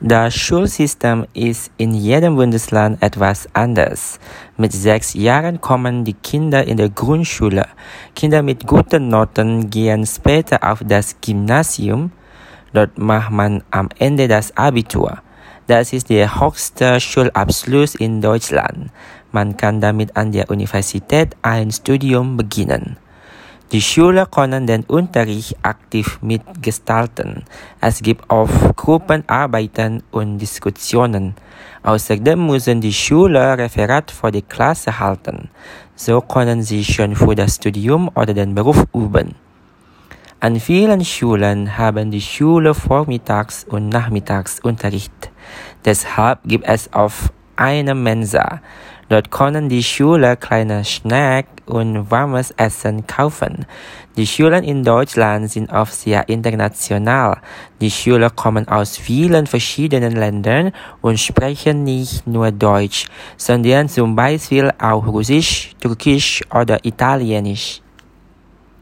Das Schulsystem ist in jedem Bundesland etwas anders. Mit sechs Jahren kommen die Kinder in der Grundschule. Kinder mit guten Noten gehen später auf das Gymnasium. Dort macht man am Ende das Abitur. Das ist der höchste Schulabschluss in Deutschland. Man kann damit an der Universität ein Studium beginnen. Die Schüler können den Unterricht aktiv mitgestalten. Es gibt oft Gruppenarbeiten und Diskussionen. Außerdem müssen die Schüler Referat vor der Klasse halten. So können sie schon für das Studium oder den Beruf üben. An vielen Schulen haben die Schüler Vormittags- und Nachmittagsunterricht. Deshalb gibt es auf eine Mensa. Dort können die Schüler kleine Snacks und warmes Essen kaufen. Die Schulen in Deutschland sind oft sehr international. Die Schüler kommen aus vielen verschiedenen Ländern und sprechen nicht nur Deutsch, sondern zum Beispiel auch Russisch, Türkisch oder Italienisch.